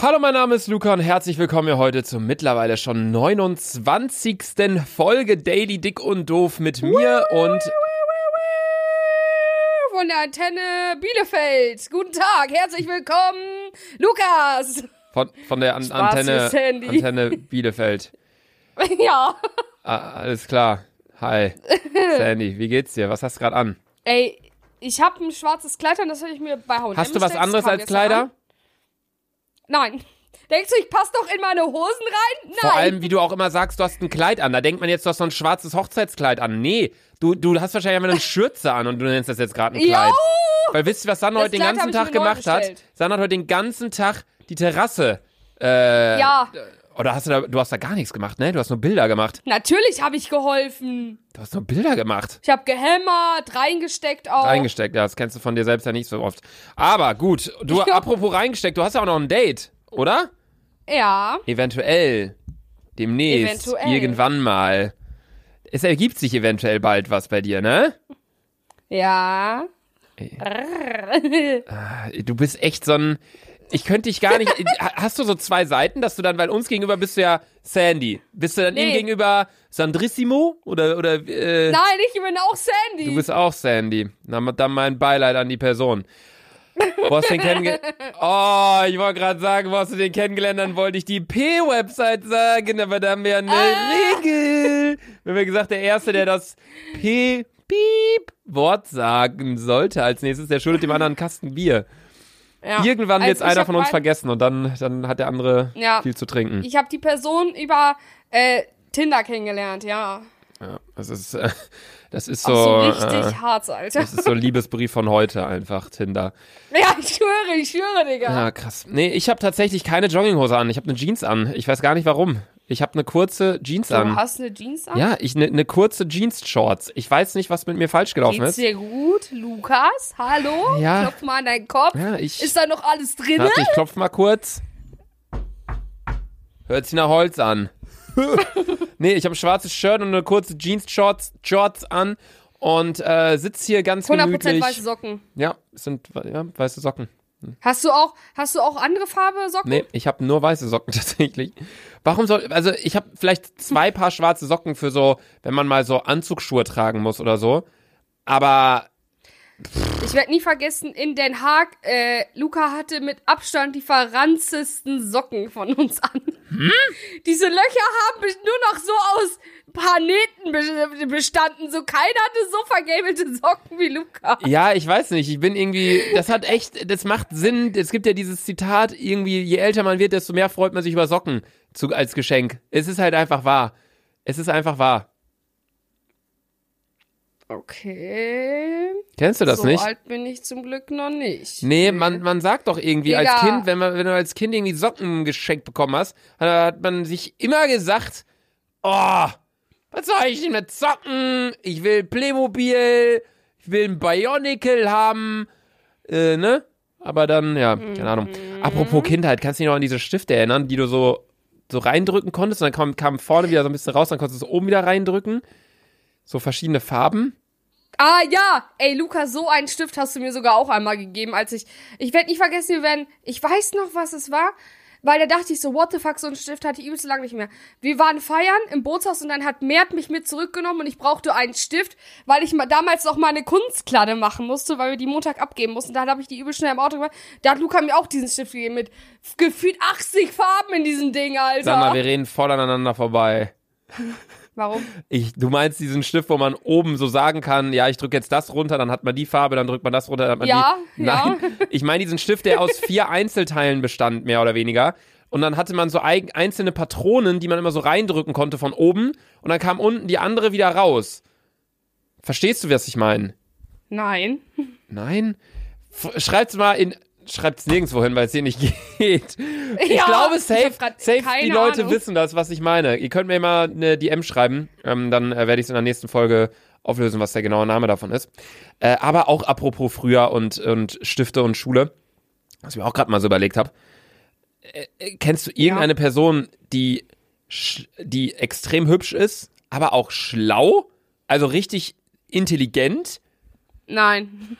Hallo, mein Name ist Luca und herzlich willkommen hier heute zur mittlerweile schon 29. Folge Daily Dick und Doof mit mir und von der Antenne Bielefeld. Guten Tag, herzlich willkommen, Lukas. von, von der An Antenne. Antenne Bielefeld. ja. Ah, alles klar. Hi. Sandy, wie geht's dir? Was hast du gerade an? Ey, ich habe ein schwarzes Kleid an, das habe ich mir bei H&M Hast du was anderes als Kleider? an. Nein. Denkst du, ich passe doch in meine Hosen rein? Nein. Vor allem, wie du auch immer sagst, du hast ein Kleid an. Da denkt man jetzt, du hast so ein schwarzes Hochzeitskleid an. Nee, du, du hast wahrscheinlich einfach eine Schürze an und du nennst das jetzt gerade ein Kleid. Jo! Weil wisst ihr, was Sanna heute den ganzen Tag gemacht hat? Sanna hat heute den ganzen Tag die Terrasse. Äh, Ja, Oder hast du da, du hast da gar nichts gemacht, ne? Du hast nur Bilder gemacht. natürlich habe ich geholfen. Du hast nur Bilder gemacht. Ich habe gehämmert, reingesteckt auch. Reingesteckt, ja, das kennst du von dir selbst ja nicht so oft. Aber gut, du, Ja. apropos reingesteckt, du hast ja auch noch ein Date, oder? Ja. Eventuell. Demnächst. Eventuell. Irgendwann mal. Es ergibt sich eventuell bald was bei dir, ne? Ja. Du bist echt so ein. Ich könnte dich gar nicht. Hast du so zwei Seiten, dass du dann, weil uns gegenüber bist du ja Sandy. Bist du dann ihm Nee. gegenüber Sandrissimo? Oder, oder, äh, Nein, ich bin auch Sandy. Du bist auch Sandy. Dann mein Beileid an die Person. Wo hast du den kennengelernt? Oh, ich wollte gerade sagen, wo hast du den kennengelernt? Dann wollte ich die P-Website sagen, aber da haben wir eine Ah. Regel. Wir haben ja gesagt, der Erste, der das P-Piep-Wort sagen sollte als nächstes, der schuldet dem anderen Kasten Bier. Ja. Irgendwann wird Also einer von uns vergessen und dann, dann hat der andere Ja. viel zu trinken. Ich habe die Person über äh, Tinder kennengelernt, ja. Ja, das ist, äh, das ist so, so richtig äh, hart, Alter. das ist so Liebesbrief von heute einfach, Tinder. Ja, ich schwöre, ich schwöre, Digga. Ja, krass. Nee, ich habe tatsächlich keine Jogginghose an. Ich habe eine Jeans an. Ich weiß gar nicht warum. Ich habe eine kurze Jeans Du an. hast eine Jeans an? Ja, ich eine ne kurze Jeans-Shorts. Ich weiß nicht, was mit mir falsch gelaufen Geht's ist. dir gut, Lukas? Hallo? Ja. Klopf mal an deinen Kopf. Ja, ich. Ist da noch alles drin? Warte, ich klopf mal kurz. Hört sich nach Holz an. nee, ich habe ein schwarzes Shirt und eine kurze Jeans-Shorts Shorts an und äh, sitz hier ganz 100% gemütlich. weiße Socken. Ja, es sind ja, weiße Socken. Hast du auch, hast du auch andere Farbe Socken? Nee, ich habe nur weiße Socken tatsächlich. Warum soll, also ich habe vielleicht zwei Paar schwarze Socken für so, wenn man mal so Anzugsschuhe tragen muss oder so. Aber Ich werde nie vergessen, in Den Haag, äh, Luca hatte mit Abstand die verranzesten Socken von uns an. Hm? Diese Löcher haben nur noch so aus Planeten be- bestanden. So keiner hatte so vergabelte Socken wie Luca. ja, ich weiß nicht, ich bin irgendwie, das hat echt, das macht Sinn. Es gibt ja dieses Zitat, irgendwie, je älter man wird, desto mehr freut man sich über Socken zu, als Geschenk. Es ist halt einfach wahr. Es ist einfach wahr. Okay. Kennst du das so nicht? alt bin ich zum Glück noch nicht. Nee, man, man sagt doch irgendwie als Digga. Kind, wenn, man, wenn du als Kind irgendwie Socken geschenkt bekommen hast, hat, hat man sich immer gesagt, oh, was soll ich denn mit Socken? Ich will Playmobil, ich will ein Bionicle haben, äh, ne? Aber dann, ja, keine Ahnung. Apropos Kindheit, kannst du dich noch an diese Stifte erinnern, die du so, so reindrücken konntest und dann kam, kam vorne wieder so ein bisschen raus, dann konntest du es oben wieder reindrücken? So verschiedene Farben? Ah ja, ey Luca, so einen Stift hast du mir sogar auch einmal gegeben, als ich, ich werde nicht vergessen, wir werden, ich weiß noch, was es war, weil da dachte ich so, what the fuck, so einen Stift hatte ich übelst lang nicht mehr. Wir waren feiern im Bootshaus und dann hat Mert mich mit zurückgenommen und ich brauchte einen Stift, weil ich mal damals noch mal eine Kunstkladde machen musste, weil wir die Montag abgeben mussten. Da habe ich die übel schnell im Auto gemacht. Da hat Luca mir auch diesen Stift gegeben mit gefühlt 80 Farben in diesem Ding, Alter. Sag mal, wir reden voll aneinander vorbei. Warum? Ich, du meinst diesen Stift, wo man oben so sagen kann, ja, ich drücke jetzt das runter, dann hat man die Farbe, dann drückt man das runter, dann hat man Ja, die. ja. Nein, ich meine diesen Stift, der aus vier Einzelteilen bestand, mehr oder weniger. Und dann hatte man so einzelne Patronen, die man immer so reindrücken konnte von oben. Und dann kam unten die andere wieder raus. Verstehst du, was ich meine? Nein. Nein? Schreibt's mal in. Schreibt's nirgendwo hin, weil es hier nicht geht. Ich Ja, glaube, ich safe, grad safe die Leute Ahnung. wissen das, was ich meine. Ihr könnt mir mal eine DM schreiben, ähm, dann äh, werde ich es in der nächsten Folge auflösen, was der genaue Name davon ist. Äh, aber auch apropos früher und, und Stifte und Schule, was ich mir auch gerade mal so überlegt habe. Äh, äh, kennst du irgendeine Person, die, die extrem hübsch ist, aber auch schlau? Also richtig intelligent? Nein.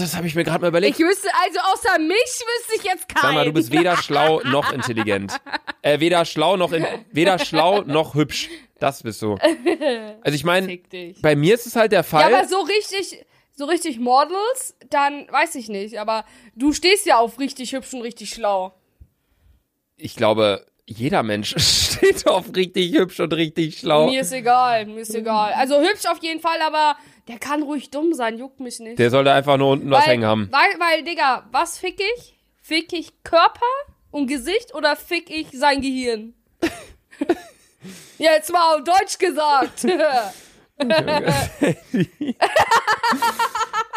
Das habe ich mir gerade mal überlegt. Ich wüsste, also außer mich wüsste ich jetzt keinen. Sag mal, du bist weder schlau noch intelligent. Äh, weder schlau noch in, weder schlau noch hübsch. Das bist du. Also ich meine, bei mir ist es halt der Ja, Fall. aber so richtig, so richtig Models, dann weiß ich nicht. Aber du stehst ja auf richtig hübsch und richtig schlau. ich glaube, jeder Mensch steht auf richtig hübsch und richtig schlau. Mir ist egal, mir ist egal. Also hübsch auf jeden Fall, aber der kann ruhig dumm sein, juckt mich nicht. Der sollte einfach nur unten was weil, hängen haben. Weil, weil, Digga, was fick ich? Fick ich Körper und Gesicht oder fick ich sein Gehirn? Jetzt mal auf Deutsch gesagt.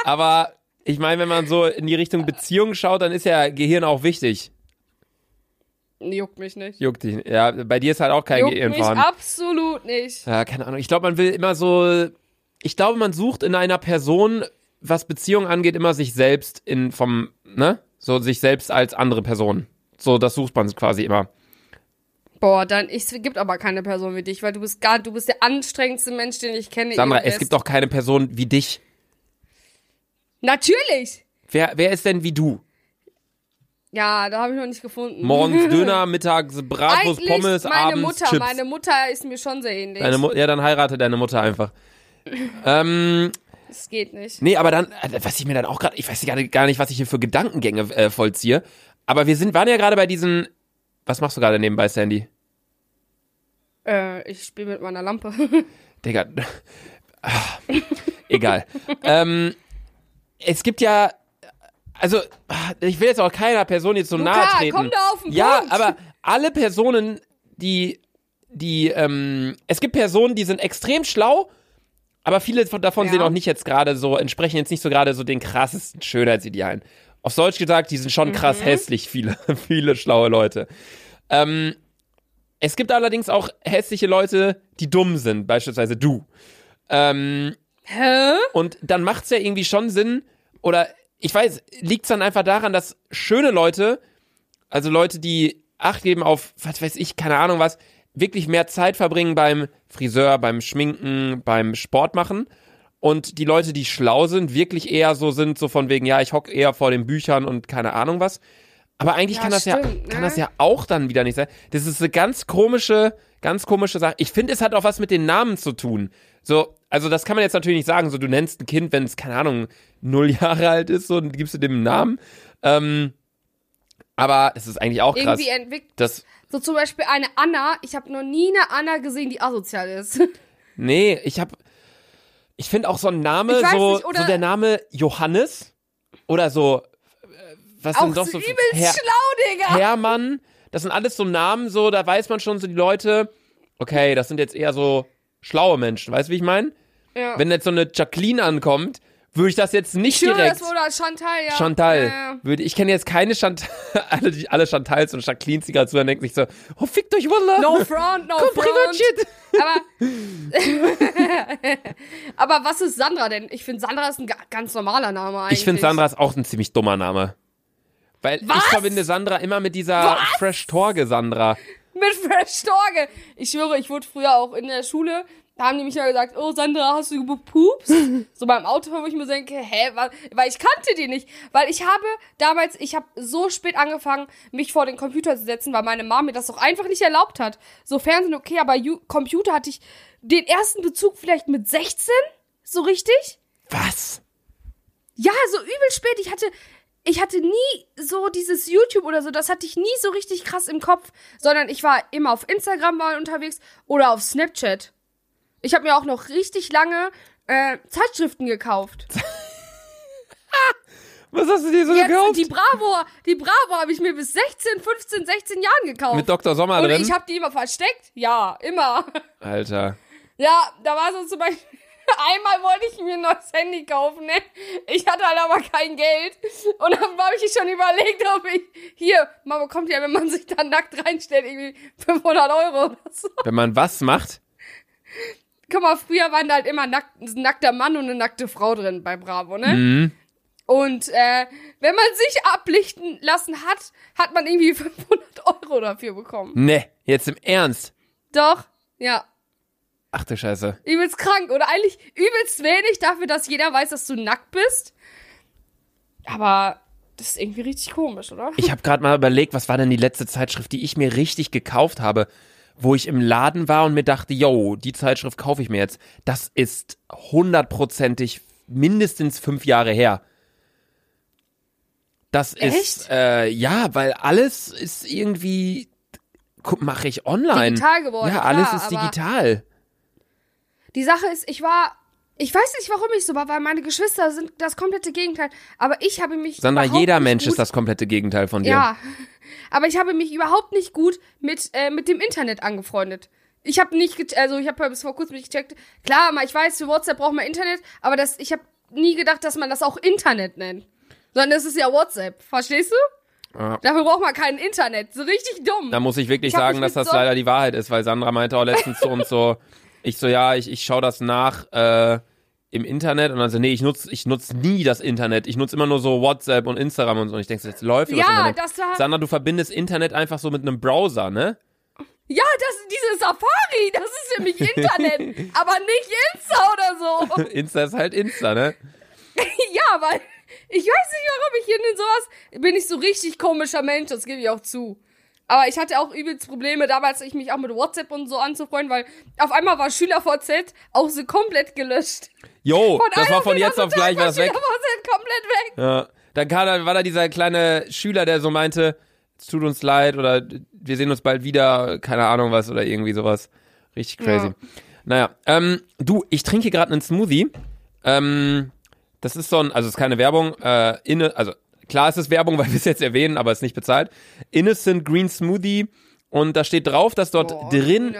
Aber ich meine, wenn man so in die Richtung Beziehung schaut, dann ist ja Gehirn auch wichtig. Juckt mich nicht. Juckt dich. Ja, bei dir ist halt auch kein Juckt Gehirn mich vorhanden. absolut nicht. Ja, keine Ahnung. Ich glaube, man will immer so. Ich glaube, man sucht in einer Person, was Beziehung angeht, immer sich selbst in vom, ne? So sich selbst als andere Person. So, das sucht man quasi immer. Boah, dann, es gibt aber keine Person wie dich, weil du bist gar, du bist der anstrengendste Mensch, den ich kenne. Sandra, es gibt doch keine Person wie dich. Natürlich! Wer, wer ist denn wie du? Ja, da habe ich noch nicht gefunden. Morgens Döner, mittags Bratwurst, Eigentlich Pommes, meine abends Mutter, Chips. meine Mutter ist mir schon sehr ähnlich. Deine Mu ja, dann heirate deine Mutter einfach. ähm, das geht nicht. nee, aber dann, äh, was ich mir dann auch gerade, ich weiß gar nicht, was ich hier für Gedankengänge äh, vollziehe. Aber wir sind, waren ja gerade bei diesen. Was machst du gerade nebenbei, Sandy? Äh, ich spiele mit meiner Lampe. Digga. Ah, Egal. ähm, es gibt ja. Also, ich will jetzt auch keiner Person jetzt so Luca, nahe treten. komm da auf den ja, Punkt. aber alle Personen, die, die, ähm, es gibt Personen, die sind extrem schlau, aber viele von, davon Ja. sind auch nicht jetzt gerade so, entsprechen jetzt nicht so gerade so den krassesten Schönheitsidealen. Auf Deutsch gesagt, die sind schon krass Mhm. hässlich, viele, viele schlaue Leute. Ähm, es gibt allerdings auch hässliche Leute, die dumm sind, beispielsweise du. Ähm, Hä? und dann macht's ja irgendwie schon Sinn, oder ich weiß, liegt's dann einfach daran, dass schöne Leute, also Leute, die Acht geben auf, was weiß ich, keine Ahnung was, wirklich mehr Zeit verbringen beim Friseur, beim Schminken, beim Sport machen. Und die Leute, die schlau sind, wirklich eher so sind, so von wegen, ja, ich hock eher vor den Büchern und keine Ahnung was. Aber eigentlich Ja, kann das ja, stimmt, kann ne? das ja auch dann wieder nicht sein. Das ist eine ganz komische, ganz komische Sache. Ich finde, es hat auch was mit den Namen zu tun. So, also das kann man jetzt natürlich nicht sagen. So, du nennst ein Kind, wenn es, keine Ahnung, null Jahre alt ist, so, dann gibst du dem einen Namen. Ähm, aber es ist eigentlich auch krass. Irgendwie entwickelt. Das, So zum Beispiel eine Anna. Ich habe noch nie eine Anna gesehen, die asozial ist. nee, ich hab, ich finde auch so ein Name, so, nicht, oder- so der Name Johannes oder so, äh, was Auch sind doch so so übelst Herr- schlau, Digga. Hermann, das sind alles so Namen, so, da weiß man schon so die Leute, okay, das sind jetzt eher so schlaue Menschen, weißt du, wie ich meine? ja. Wenn jetzt so eine Jacqueline ankommt, würde ich das jetzt nicht ich schwöre, direkt. das wurde Chantal, ja. Chantal. Ja. Würde, ich kenne jetzt keine Chantal, alle, die- alle Chantals und Jacquelines, die gerade zuhören, denken sich so, oh, fickt euch, Wallah. No front, no Komm, front. Privatjet. Aber, aber was ist Sandra denn? Ich finde, Sandra ist ein ga- ganz normaler Name eigentlich. Ich finde Sandra ist auch ein ziemlich dummer Name. Weil Was? ich verbinde Sandra immer mit dieser Was? Fresh Torge Sandra. Mit Fresh Torge. Ich schwöre, ich wurde früher auch in der Schule, da haben die mich ja gesagt, oh Sandra, hast du gepupst? so beim Autofahren, wo ich mir denke, hä, was? weil ich kannte die nicht. Weil ich habe damals, ich habe so spät angefangen, mich vor den Computer zu setzen, weil meine Mama mir das doch einfach nicht erlaubt hat. So Fernsehen okay, aber Ju Computer hatte ich den ersten Bezug vielleicht mit 16, so richtig. Was? Ja, so übel spät. Ich hatte, ich hatte nie so dieses YouTube oder so, das hatte ich nie so richtig krass im Kopf, sondern ich war immer auf Instagram mal unterwegs oder auf Snapchat. Ich habe mir auch noch richtig lange äh, Zeitschriften gekauft. Was hast du dir so Jetzt, gekauft? die Bravo, die Bravo habe ich mir bis 16, 15, 16 Jahren gekauft. Mit Dr. Sommer Und drin? ich habe die immer versteckt. Ja, immer. Alter. Ja, da war so zum Beispiel. Einmal wollte ich mir ein neues Handy kaufen, ne? Ich hatte halt aber kein Geld. Und dann habe ich schon überlegt, ob ich. Hier, man bekommt ja, wenn man sich da nackt reinstellt, irgendwie 500 Euro oder so. Wenn man was macht? Guck mal, früher waren da halt immer nackt, ein nackter Mann und eine nackte Frau drin bei Bravo, ne? Mhm. Und äh, wenn man sich ablichten lassen hat, hat man irgendwie 500 Euro dafür bekommen. Ne, jetzt im Ernst. Doch, ja. Ach du Scheiße. Übelst krank oder eigentlich übelst wenig dafür, dass jeder weiß, dass du nackt bist. Aber das ist irgendwie richtig komisch, oder? Ich habe gerade mal überlegt, was war denn die letzte Zeitschrift, die ich mir richtig gekauft habe, wo ich im Laden war und mir dachte, yo, die Zeitschrift kaufe ich mir jetzt. Das ist hundertprozentig mindestens fünf Jahre her. Das ist, äh, ja, weil alles ist irgendwie, mache ich online. Digital geworden, Ja, alles klar, ist digital. Die Sache ist, ich war. Ich weiß nicht, warum ich so war, weil meine Geschwister sind das komplette Gegenteil. Aber ich habe mich. Sandra, jeder Mensch ist das komplette Gegenteil von dir. Ja. Aber ich habe mich überhaupt nicht gut mit, äh, mit dem Internet angefreundet. Ich habe nicht, also ich habe bis vor kurzem nicht gecheckt. Klar, mal, ich weiß, für WhatsApp braucht man Internet, aber das, ich habe nie gedacht, dass man das auch Internet nennt. Sondern das ist ja WhatsApp. Verstehst du? Ja. Dafür braucht man kein Internet. So richtig dumm. Da muss ich wirklich Ich sagen, dass das so- leider die Wahrheit ist, weil Sandra meinte auch letztens zu uns so, ich so, ja, ich, ich schaue das nach äh, im Internet und dann so, nee, ich nutze ich nutz nie das Internet. Ich nutze immer nur so WhatsApp und Instagram und so. Und ich denke, jetzt läuft Ja, das war- Sandra, du verbindest Internet einfach so mit einem Browser, ne? Ja, das, diese Safari, das ist für mich Internet. aber nicht Insta oder so. Insta ist halt Insta, ne? Ja, weil ich weiß nicht, warum ich in sowas bin ich so richtig komischer Mensch, das gebe ich auch zu. Aber ich hatte auch übelst Probleme damals, ich mich auch mit WhatsApp und so anzufreunden, weil auf einmal war SchülerVZ auch so komplett gelöscht. Jo, Von das war von jetzt auf gleich war das weg. SchülerVZ komplett weg. Ja. Dann kam, war da dieser kleine Schüler, der so meinte, es tut uns leid oder wir sehen uns bald wieder, keine Ahnung was oder irgendwie sowas. Richtig crazy. Ja. Naja, ähm, du, ich trinke hier gerade einen Smoothie. Ähm, das ist so ein, also es ist keine Werbung, äh, inne, also klar ist es Werbung, weil wir es jetzt erwähnen, aber es ist nicht bezahlt. Innocent Green Smoothie und da steht drauf, dass dort Boah, drin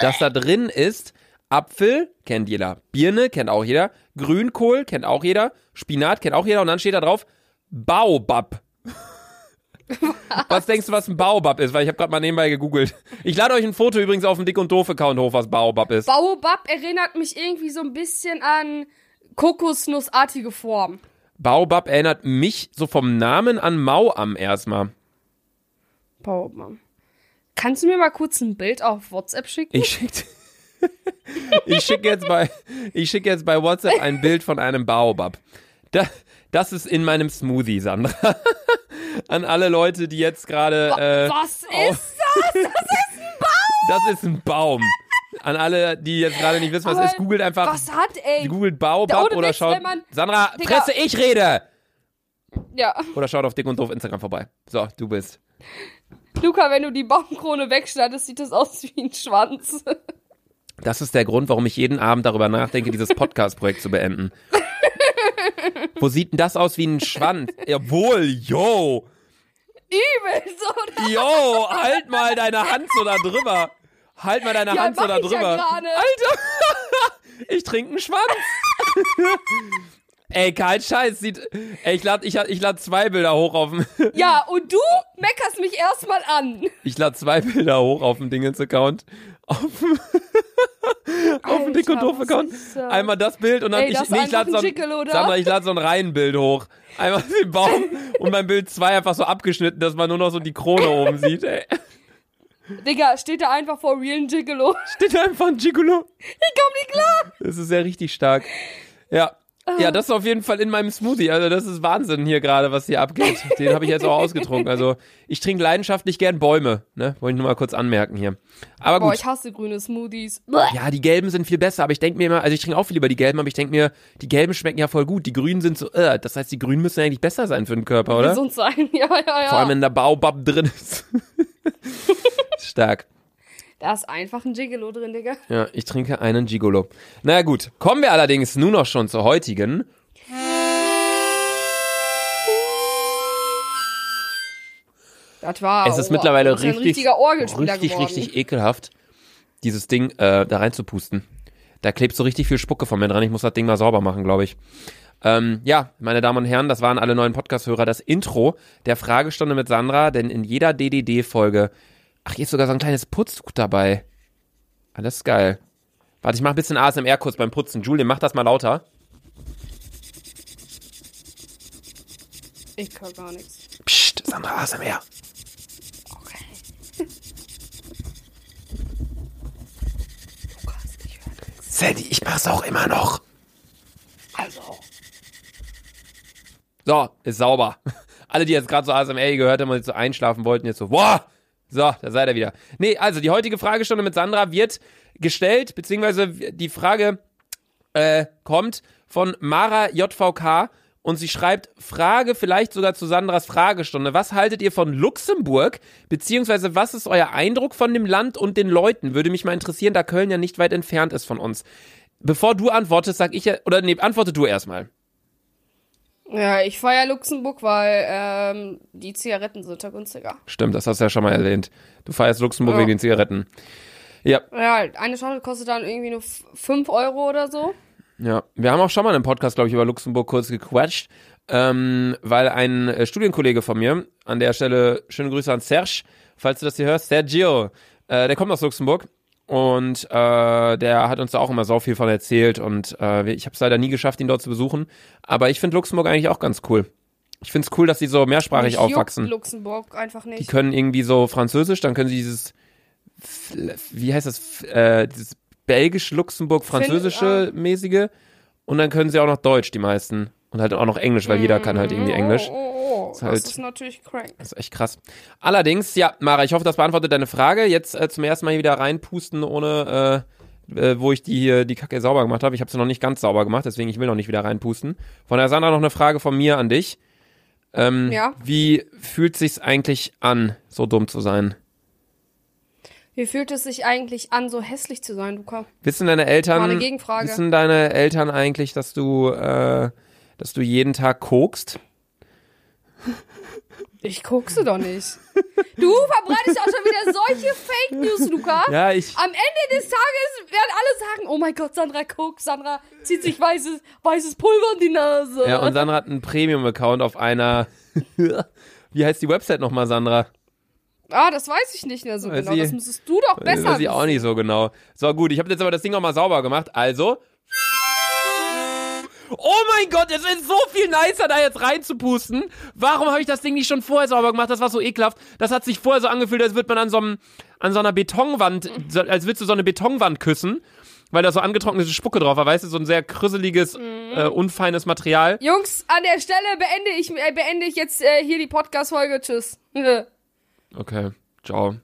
dass da drin ist Apfel, kennt jeder. Birne, kennt auch jeder. Grünkohl, kennt auch jeder. Spinat, kennt auch jeder. Und dann steht da drauf Baobab. Was denkst du, was ein Baobab ist? Weil ich habe gerade mal nebenbei gegoogelt. Ich lade euch ein Foto übrigens auf dem Dick und Doof-Account hoch, was Baobab ist. Baobab erinnert mich irgendwie so ein bisschen an Kokosnussartige Form. Baobab erinnert mich so vom Namen an Mauam erstmal. Baobab. Kannst du mir mal kurz ein Bild auf WhatsApp schicken? Ich schicke ich schick jetzt, bei, ich schick jetzt bei WhatsApp ein Bild von einem Baobab. Da, das ist in meinem Smoothie, Sandra. An alle Leute, die jetzt gerade. Äh, Was ist das? das ist ein Baum. An alle, die jetzt gerade nicht wissen, was Aber ist, googelt einfach. Was hat, ey? Googelt Baobab oder Witz, schaut. man- Sandra, Digga. Fresse, ich rede! Ja. Oder schaut auf Dick und Doof Instagram vorbei. So, du bist. Luca, wenn du die Baumkrone wegschneidest, sieht das aus wie ein Schwanz. Das ist der Grund, warum ich jeden Abend darüber nachdenke, dieses Podcast-Projekt zu beenden. Wo sieht denn das aus wie ein Schwanz? Jawohl, yo! Übel, so. oder? Yo, halt mal deine Hand so da drüber. Halt mal deine Ja, Hand so da ja drüber. gerade. Alter, ich trinke einen Schwanz. Ey, kein Scheiß, sieht. Ey, ich lade ich, ich lad zwei Bilder hoch auf dem. Ja, und du meckerst mich erstmal an. Ich lade zwei Bilder hoch auf dem Dingens-Account. Auf dem, auf dem Dick und Doof-Account. Einmal das Bild und dann Ey, ich, nee, ich lade so? Sandra, ich lade so ein Reihenbild hoch. Einmal den Baum und beim Bild zwei einfach so abgeschnitten, dass man nur noch so die Krone oben sieht. Ey. Digga, steht da einfach vor Real Gigolo. Steht da einfach ein Gigolo. Ich komm nicht klar. Das ist ja richtig stark. Ja. Ja, das ist auf jeden Fall in meinem Smoothie. Also das ist Wahnsinn hier gerade, was hier abgeht. Den habe ich jetzt auch ausgetrunken. Also ich trinke leidenschaftlich gern Bäume. Ne? Wollte ich nur mal kurz anmerken hier. Aber Boah, gut. ich hasse grüne Smoothies. Ja, die gelben sind viel besser, aber ich denke mir immer, also ich trinke auch viel lieber die gelben, aber ich denke mir, die gelben schmecken ja voll gut. Die grünen sind so, äh, das heißt, die grünen müssen eigentlich besser sein für den Körper, oder? Gesund sein. Ja, ja, ja. Vor allem, wenn der Baobab drin ist. Stark. Da ist einfach ein Gigolo drin, Digga. Ja, ich trinke einen Gigolo. Naja gut, kommen wir allerdings nun noch schon zur heutigen. Das war. Es ist oh, mittlerweile ist ein richtig, richtig, geworden. richtig ekelhaft, dieses Ding äh, da reinzupusten. Da klebt so richtig viel Spucke von mir dran. Ich muss das Ding mal sauber machen, glaube ich. Ähm, ja, meine Damen und Herren, das waren alle neuen Podcast-Hörer. Das Intro der Fragestunde mit Sandra, denn in jeder DDD-Folge, ach, hier ist sogar so ein kleines Putztuch dabei. Alles geil. Warte, ich mach ein bisschen ASMR kurz beim Putzen. Julian, mach das mal lauter. Ich kann gar nichts. Psst, Sandra, ASMR. Okay. Lukas, ich höre nichts. Sandy, ich mach's auch immer noch. Also. So, ist sauber. Alle, die jetzt gerade so ASMR gehört haben und jetzt so einschlafen wollten, jetzt so, boah, so, da seid ihr wieder. Nee, also die heutige Fragestunde mit Sandra wird gestellt, beziehungsweise die Frage äh, kommt von Mara JVK und sie schreibt, Frage vielleicht sogar zu Sandras Fragestunde. Was haltet ihr von Luxemburg? Beziehungsweise was ist euer Eindruck von dem Land und den Leuten? Würde mich mal interessieren, da Köln ja nicht weit entfernt ist von uns. Bevor du antwortest, sag ich ja, oder nee, antworte du erstmal. Ja, ich feier Luxemburg, weil ähm, die Zigaretten sind da günstiger. Stimmt, das hast du ja schon mal erwähnt. Du feierst Luxemburg Ja. wegen den Zigaretten. Ja, Ja, eine Schachtel kostet dann irgendwie nur 5 Euro oder so. Ja, wir haben auch schon mal im Podcast, glaube ich, über Luxemburg kurz gequatscht, ähm, weil ein äh, Studienkollege von mir, an der Stelle schöne Grüße an Serge, falls du das hier hörst, Sergio, äh, der kommt aus Luxemburg und äh, der hat uns da auch immer so viel von erzählt und äh, ich habe es leider nie geschafft, ihn dort zu besuchen, aber ich finde Luxemburg eigentlich auch ganz cool. Ich finde es cool, dass sie so mehrsprachig Mich aufwachsen. Luxemburg einfach Die nicht. können irgendwie so Französisch, dann können sie dieses, wie heißt das, äh, dieses belgisch-Luxemburg-französische mäßige und dann können sie auch noch Deutsch, die meisten. Und halt auch noch Englisch, weil jeder kann halt irgendwie Englisch. Oh, oh, oh. Ist das halt- ist natürlich crank. Das ist echt krass. Allerdings, ja, Mara, ich hoffe, das beantwortet deine Frage. Jetzt äh, zum ersten Mal hier wieder reinpusten, ohne, äh, äh, wo ich die hier, die Kacke sauber gemacht habe. Ich habe sie noch nicht ganz sauber gemacht, deswegen ich will noch nicht wieder reinpusten. Von der Sandra noch eine Frage von mir an dich. Ähm, Ja. Wie fühlt sich's eigentlich an, so dumm zu sein? Wie fühlt es sich eigentlich an, so hässlich zu sein, Luca? Wissen deine Eltern, Mal eine Gegenfrage. wissen deine Eltern eigentlich, dass du, äh, dass du jeden Tag kokst? Ich guckse doch nicht. Du verbreitest auch schon wieder solche Fake News, Luca. Ja, ich. Am Ende des Tages werden alle sagen, oh mein Gott, Sandra guckt, Sandra zieht sich weißes, weißes Pulver in die Nase. Ja, und Sandra hat einen Premium-Account auf einer. Wie heißt die Website nochmal, Sandra? ah, das weiß ich nicht mehr so Weiß genau. ich- Das müsstest du doch besser Weiß ich auch nicht so genau. So, gut, ich habe jetzt aber das Ding auch mal sauber gemacht. Also. Oh mein Gott, es ist so viel nicer, da jetzt reinzupusten. Warum habe ich das Ding nicht schon vorher sauber gemacht? Das war so ekelhaft. Das hat sich vorher so angefühlt, als würde man an so, einem, an so einer Betonwand, als würdest du so eine Betonwand küssen, weil da so angetrocknete Spucke drauf war, weißt du, so ein sehr krüsseliges, Mhm. äh, unfeines Material. Jungs, an der Stelle beende ich, äh, beende ich jetzt äh, hier die Podcast-Folge. Tschüss. Okay, ciao.